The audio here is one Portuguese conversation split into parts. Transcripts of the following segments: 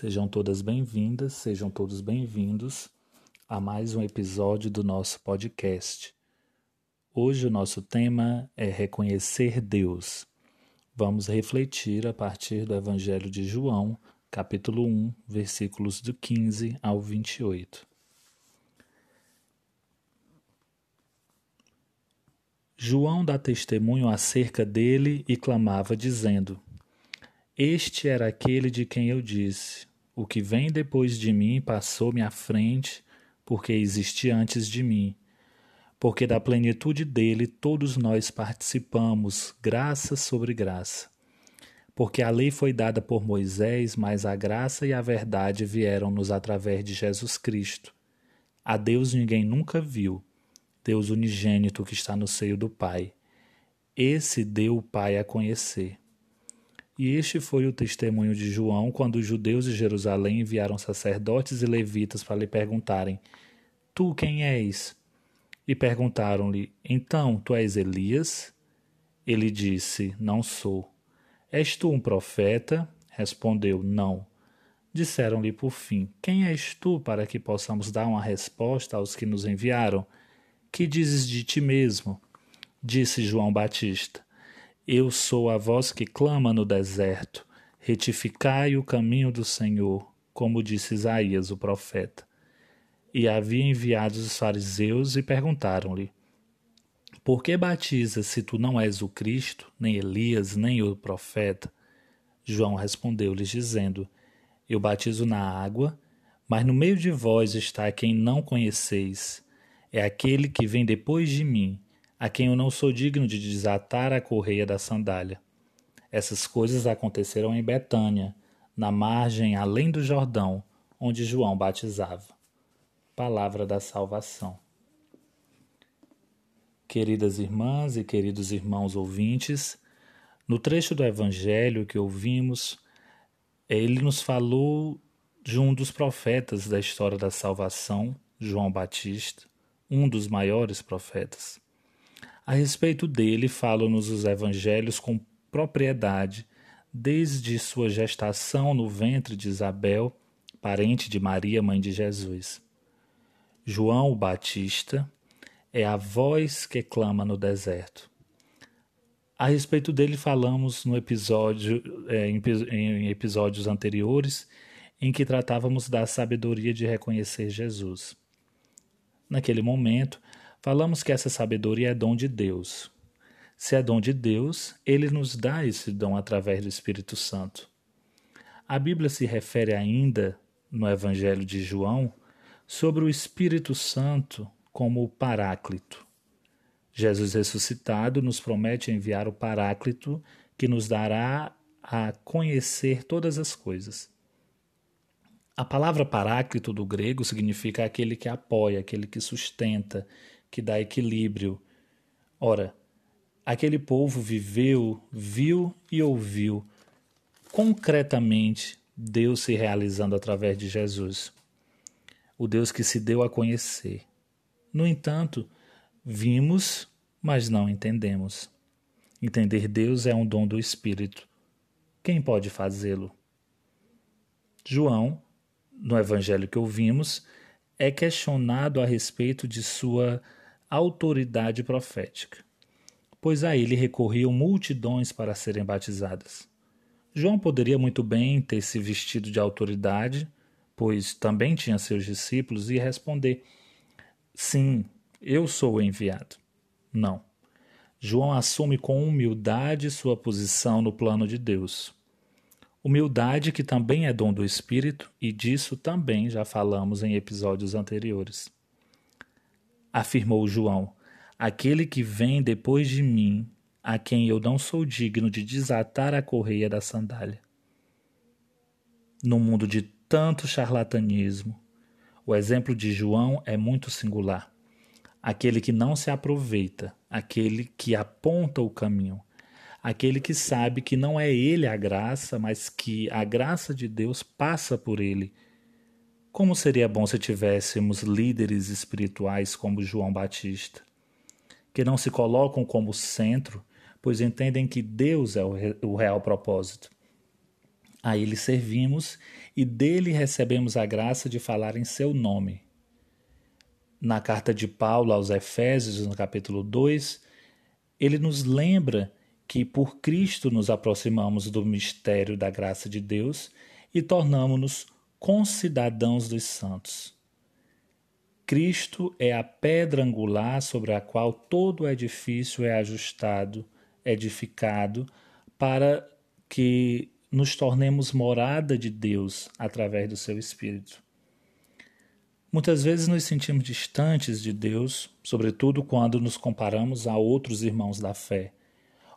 Sejam todas bem-vindas, sejam todos bem-vindos a mais um episódio do nosso podcast. Hoje o nosso tema é reconhecer Deus. Vamos refletir a partir do Evangelho de João, capítulo 1, versículos do 15 ao 28. João dá testemunho acerca dele e clamava, dizendo: Este era aquele de quem eu disse: O que vem depois de mim passou-me à frente, porque existia antes de mim. Porque da plenitude dele todos nós participamos, graça sobre graça. Porque a lei foi dada por Moisés, mas a graça e a verdade vieram-nos através de Jesus Cristo. A Deus ninguém nunca viu Deus unigênito que está no seio do Pai. Esse deu o Pai a conhecer. E este foi o testemunho de João quando os judeus de Jerusalém enviaram sacerdotes e levitas para lhe perguntarem: Tu quem és? E perguntaram-lhe: Então, tu és Elias? Ele disse: Não sou. És tu um profeta? Respondeu: Não. Disseram-lhe por fim: Quem és tu para que possamos dar uma resposta aos que nos enviaram? Que dizes de ti mesmo? Disse João Batista: Eu sou a voz que clama no deserto. Retificai o caminho do Senhor, como disse Isaías, o profeta. E havia enviado os fariseus e perguntaram-lhe: Por que batizas se tu não és o Cristo, nem Elias, nem o profeta? João respondeu-lhes, dizendo: Eu batizo na água, mas no meio de vós está quem não conheceis é aquele que vem depois de mim, a quem eu não sou digno de desatar a correia da sandália. Essas coisas aconteceram em Betânia, na margem além do Jordão, onde João batizava. Palavra da salvação. Queridas irmãs e queridos irmãos ouvintes, no trecho do Evangelho que ouvimos, ele nos falou de um dos profetas da história da salvação, João Batista, um dos maiores profetas. A respeito dele falam-nos os evangelhos com propriedade, desde sua gestação no ventre de Isabel, parente de Maria, mãe de Jesus. João o Batista é a voz que clama no deserto. A respeito dele falamos no episódio, é, em, em episódios anteriores, em que tratávamos da sabedoria de reconhecer Jesus. Naquele momento, falamos que essa sabedoria é dom de Deus. Se é dom de Deus, ele nos dá esse dom através do Espírito Santo. A Bíblia se refere ainda, no Evangelho de João, sobre o Espírito Santo como o Paráclito. Jesus ressuscitado nos promete enviar o Paráclito que nos dará a conhecer todas as coisas. A palavra paráclito do grego significa aquele que apoia, aquele que sustenta, que dá equilíbrio. Ora, aquele povo viveu, viu e ouviu concretamente Deus se realizando através de Jesus. O Deus que se deu a conhecer. No entanto, vimos, mas não entendemos. Entender Deus é um dom do Espírito. Quem pode fazê-lo? João no evangelho que ouvimos, é questionado a respeito de sua autoridade profética, pois a ele recorriam multidões para serem batizadas. João poderia muito bem ter se vestido de autoridade, pois também tinha seus discípulos, e responder: Sim, eu sou o enviado. Não. João assume com humildade sua posição no plano de Deus. Humildade, que também é dom do Espírito, e disso também já falamos em episódios anteriores. Afirmou João: Aquele que vem depois de mim, a quem eu não sou digno de desatar a correia da sandália. No mundo de tanto charlatanismo, o exemplo de João é muito singular. Aquele que não se aproveita, aquele que aponta o caminho, aquele que sabe que não é ele a graça, mas que a graça de Deus passa por ele. Como seria bom se tivéssemos líderes espirituais como João Batista, que não se colocam como centro, pois entendem que Deus é o real propósito. A ele servimos e dele recebemos a graça de falar em seu nome. Na carta de Paulo aos Efésios, no capítulo 2, ele nos lembra que por Cristo nos aproximamos do mistério da graça de Deus e tornamos-nos concidadãos dos santos. Cristo é a pedra angular sobre a qual todo o edifício é ajustado, edificado, para que nos tornemos morada de Deus através do seu Espírito. Muitas vezes nos sentimos distantes de Deus, sobretudo quando nos comparamos a outros irmãos da fé.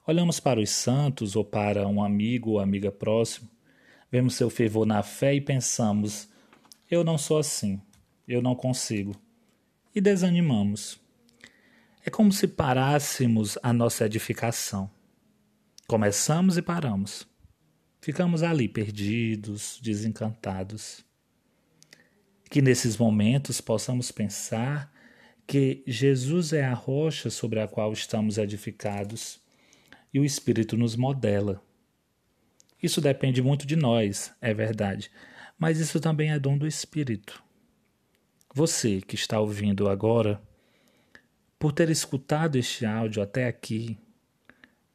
Olhamos para os santos ou para um amigo ou amiga próximo, vemos seu fervor na fé e pensamos: eu não sou assim, eu não consigo. E desanimamos. É como se parássemos a nossa edificação. Começamos e paramos. Ficamos ali perdidos, desencantados. Que nesses momentos possamos pensar que Jesus é a rocha sobre a qual estamos edificados e o Espírito nos modela. Isso depende muito de nós, é verdade, mas isso também é dom do Espírito. Você que está ouvindo agora, por ter escutado este áudio até aqui,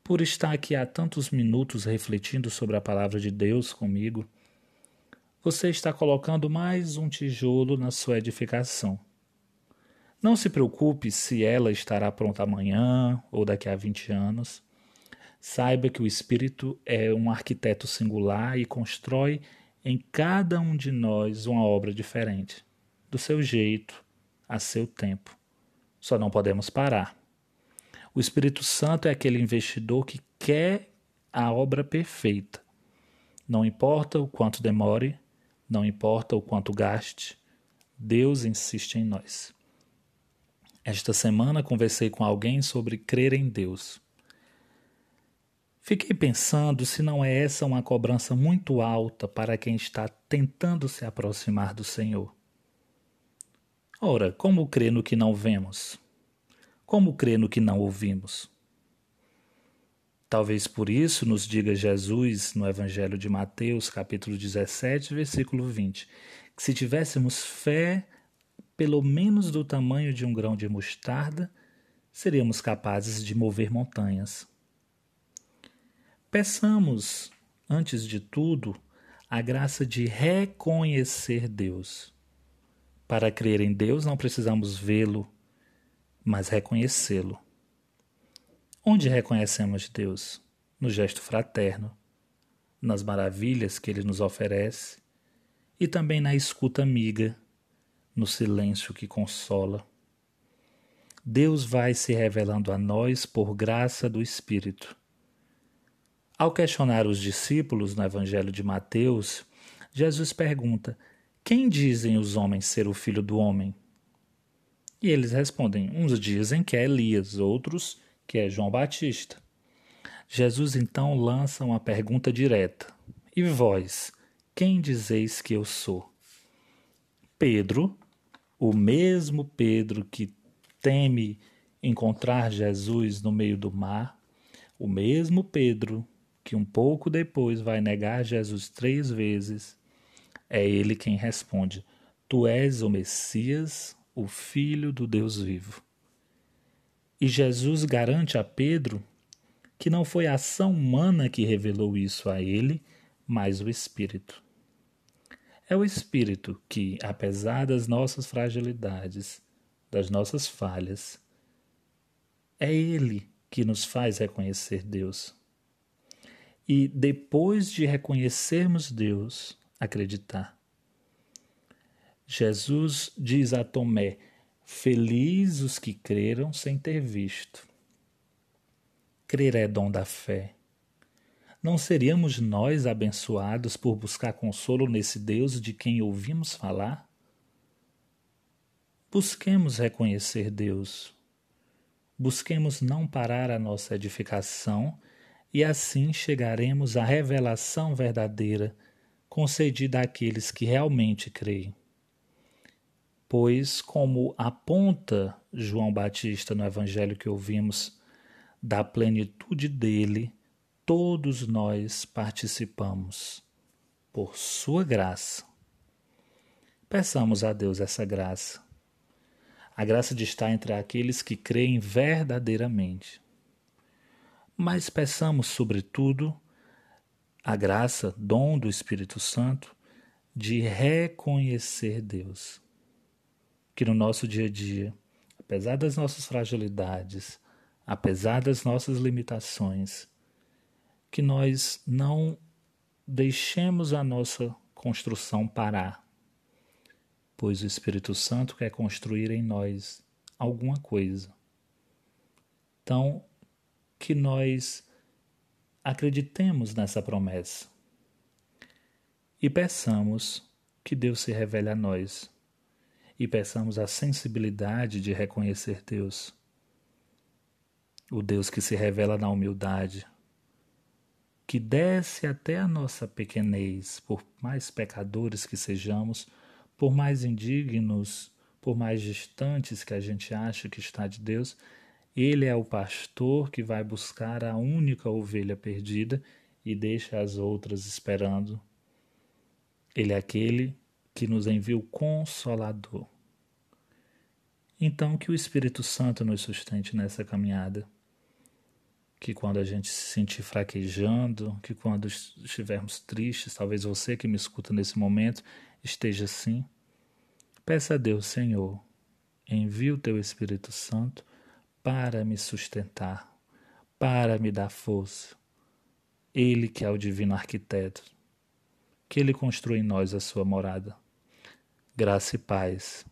por estar aqui há tantos minutos refletindo sobre a palavra de Deus comigo, você está colocando mais um tijolo na sua edificação. Não se preocupe se ela estará pronta amanhã ou daqui a 20 anos. Saiba que o Espírito é um arquiteto singular e constrói em cada um de nós uma obra diferente, do seu jeito, a seu tempo. Só não podemos parar. O Espírito Santo é aquele investidor que quer a obra perfeita. Não importa o quanto demore, não importa o quanto gaste, Deus insiste em nós. Esta semana conversei com alguém sobre crer em Deus. Fiquei pensando se não é essa uma cobrança muito alta para quem está tentando se aproximar do Senhor. Ora, como crer no que não vemos? Como crer no que não ouvimos? Talvez por isso nos diga Jesus no Evangelho de Mateus, capítulo 17, versículo 20, que se tivéssemos fé pelo menos do tamanho de um grão de mostarda, seríamos capazes de mover montanhas. Peçamos, antes de tudo, a graça de reconhecer Deus. Para crer em Deus, não precisamos vê-lo, mas reconhecê-lo. Onde reconhecemos Deus? No gesto fraterno, nas maravilhas que ele nos oferece e também na escuta amiga, no silêncio que consola. Deus vai se revelando a nós por graça do Espírito. Ao questionar os discípulos no Evangelho de Mateus, Jesus pergunta: Quem dizem os homens ser o filho do homem? E eles respondem: uns dizem que é Elias, outros que é João Batista. Jesus então lança uma pergunta direta: E vós, quem dizeis que eu sou? Pedro, o mesmo Pedro que teme encontrar Jesus no meio do mar, o mesmo Pedro que um pouco depois vai negar Jesus três vezes, é ele quem responde: Tu és o Messias, o Filho do Deus vivo. E Jesus garante a Pedro que não foi a ação humana que revelou isso a ele, mas o Espírito. É o Espírito que, apesar das nossas fragilidades, das nossas falhas, é Ele que nos faz reconhecer Deus. E depois de reconhecermos Deus, acreditar. Jesus diz a Tomé: Feliz os que creram sem ter visto. Crer é dom da fé. Não seríamos nós abençoados por buscar consolo nesse Deus de quem ouvimos falar? Busquemos reconhecer Deus. Busquemos não parar a nossa edificação e assim chegaremos à revelação verdadeira concedida àqueles que realmente creem pois, como aponta João Batista no evangelho que ouvimos, da plenitude dele, todos nós participamos. por Sua graça. Peçamos a Deus essa graça. A graça de estar entre aqueles que creem verdadeiramente. Mas peçamos, sobretudo, a graça, dom do Espírito Santo, de reconhecer Deus. Que no nosso dia a dia, apesar das nossas fragilidades, apesar das nossas limitações, que nós não deixemos a nossa construção parar, pois o Espírito Santo quer construir em nós alguma coisa. Então, que nós acreditemos nessa promessa. E peçamos que Deus se revele a nós. E peçamos a sensibilidade de reconhecer Deus, o Deus que se revela na humildade, que desce até a nossa pequenez, por mais pecadores que sejamos, por mais indignos, por mais distantes que a gente acha que está de Deus, ele é o pastor que vai buscar a única ovelha perdida e deixa as outras esperando. Ele é aquele que nos envia o Consolador. Então, que o Espírito Santo nos sustente nessa caminhada que quando a gente se sentir fraquejando, que quando estivermos tristes, talvez você que me escuta nesse momento esteja assim, peça a Deus, Senhor, envie o teu Espírito Santo para me sustentar, para me dar força. Ele que é o divino arquiteto, que ele construa em nós a sua morada. Graça e paz.